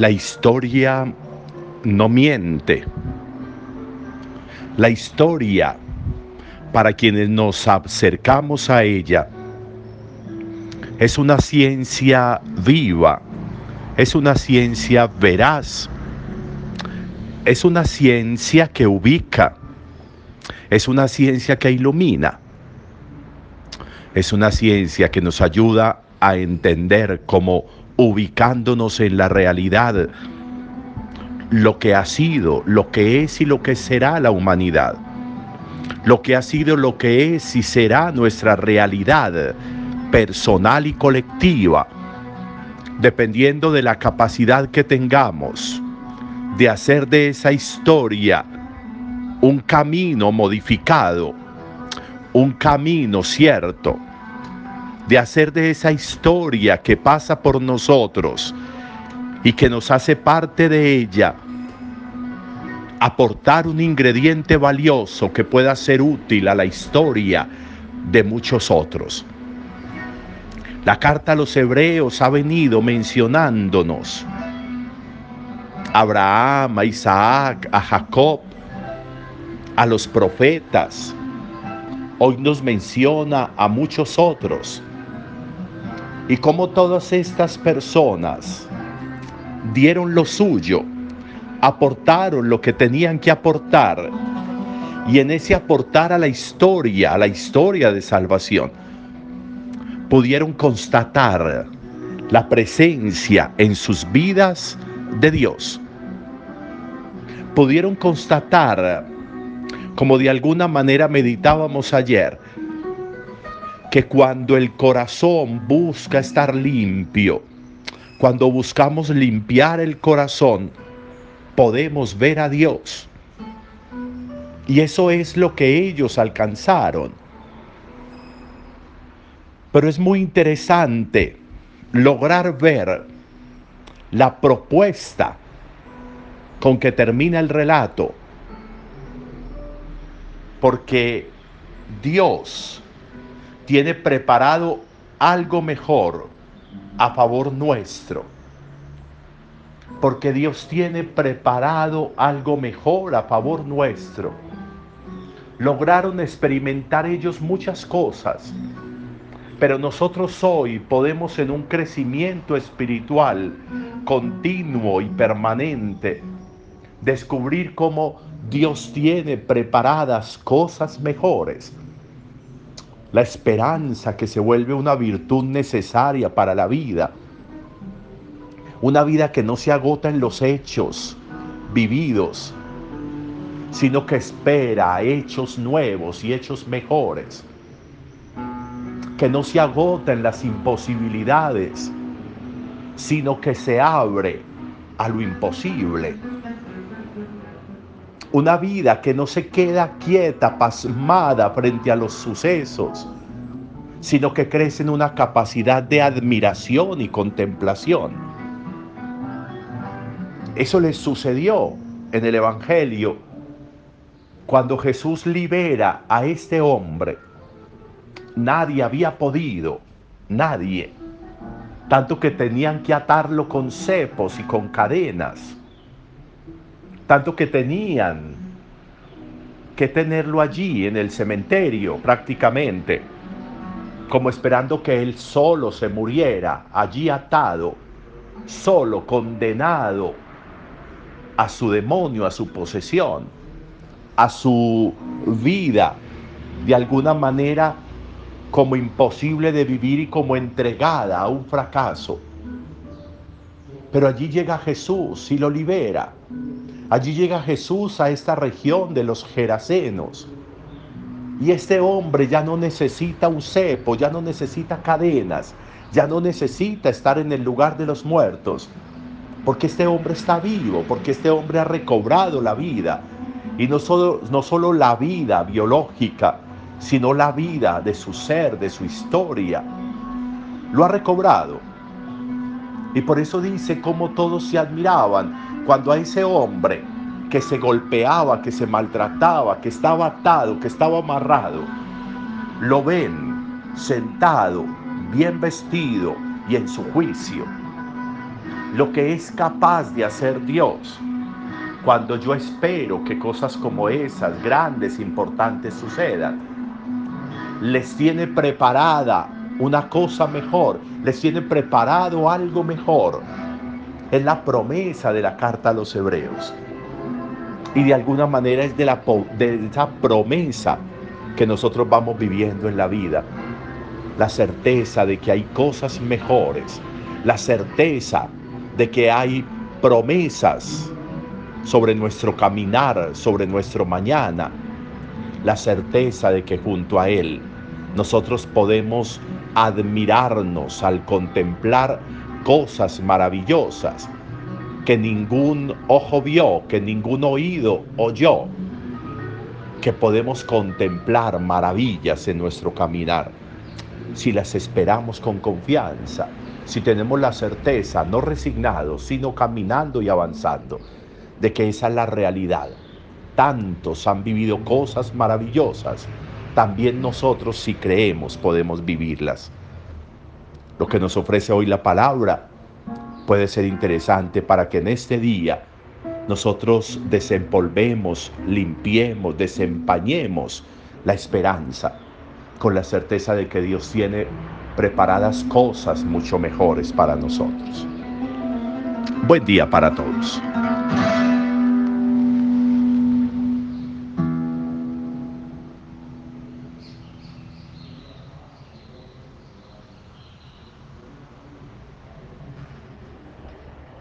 La historia no miente. La historia, para quienes nos acercamos a ella, es una ciencia viva, es una ciencia veraz, es una ciencia que ubica, es una ciencia que ilumina, es una ciencia que nos ayuda a entender cómo ubicándonos en la realidad lo que ha sido, lo que es y lo que será la humanidad. Lo que ha sido, lo que es y será nuestra realidad personal y colectiva, dependiendo de la capacidad que tengamos de hacer de esa historia un camino modificado, un camino cierto, de hacer de esa historia que pasa por nosotros y que nos hace parte de ella, aportar un ingrediente valioso que pueda ser útil a la historia de muchos otros. La carta a los hebreos ha venido mencionándonos a Abraham, a Isaac, a Jacob, a los profetas. Hoy nos menciona a muchos otros. Y cómo todas estas personas dieron lo suyo, aportaron lo que tenían que aportar. Y en ese aportar a la historia, a la historia de salvación, pudieron constatar la presencia en sus vidas de Dios. Pudieron constatar, como de alguna manera meditábamos ayer, que cuando el corazón busca estar limpio, cuando buscamos limpiar el corazón, podemos ver a Dios. Y eso es lo que ellos alcanzaron. Pero es muy interesante lograr ver la propuesta con que termina el relato. Porque Dios tiene preparado algo mejor a favor nuestro. Porque Dios tiene preparado algo mejor a favor nuestro. Lograron experimentar ellos muchas cosas, pero nosotros hoy podemos en un crecimiento espiritual continuo y permanente descubrir cómo Dios tiene preparadas cosas mejores la esperanza que se vuelve una virtud necesaria para la vida. Una vida que no se agota en los hechos vividos, sino que espera hechos nuevos y hechos mejores. Que no se agota en las imposibilidades, sino que se abre a lo imposible. Una vida que no se queda quieta, pasmada frente a los sucesos, sino que crece en una capacidad de admiración y contemplación. Eso les sucedió en el Evangelio cuando Jesús libera a este hombre. Nadie había podido, nadie, tanto que tenían que atarlo con cepos y con cadenas tanto que tenían que tenerlo allí en el cementerio prácticamente, como esperando que él solo se muriera, allí atado, solo condenado a su demonio, a su posesión, a su vida, de alguna manera como imposible de vivir y como entregada a un fracaso. Pero allí llega Jesús y lo libera. Allí llega Jesús a esta región de los Gerasenos. Y este hombre ya no necesita un cepo, ya no necesita cadenas, ya no necesita estar en el lugar de los muertos, porque este hombre está vivo, porque este hombre ha recobrado la vida. Y no solo, no solo la vida biológica, sino la vida de su ser, de su historia. Lo ha recobrado. Y por eso dice cómo todos se admiraban cuando a ese hombre que se golpeaba, que se maltrataba, que estaba atado, que estaba amarrado, lo ven sentado, bien vestido y en su juicio. lo que es capaz de hacer Dios cuando yo espero que cosas como esas, grandes, importantes, sucedan. Les tiene preparada una cosa mejor, les tiene preparado algo mejor. Es la promesa de la carta a los hebreos. Y de alguna manera es de, la, de esa promesa que nosotros vamos viviendo en la vida. La certeza de que hay cosas mejores. La certeza de que hay promesas sobre nuestro caminar, sobre nuestro mañana. La certeza de que junto a Él nosotros podemos admirarnos al contemplar cosas maravillosas que ningún ojo vio, que ningún oído oyó, que podemos contemplar maravillas en nuestro caminar, si las esperamos con confianza, si tenemos la certeza, no resignados, sino caminando y avanzando, de que esa es la realidad. Tantos han vivido cosas maravillosas, también nosotros si creemos podemos vivirlas. Lo que nos ofrece hoy la palabra puede ser interesante para que en este día nosotros desempolvemos, limpiemos, desempañemos la esperanza con la certeza de que Dios tiene preparadas cosas mucho mejores para nosotros. Buen día para todos.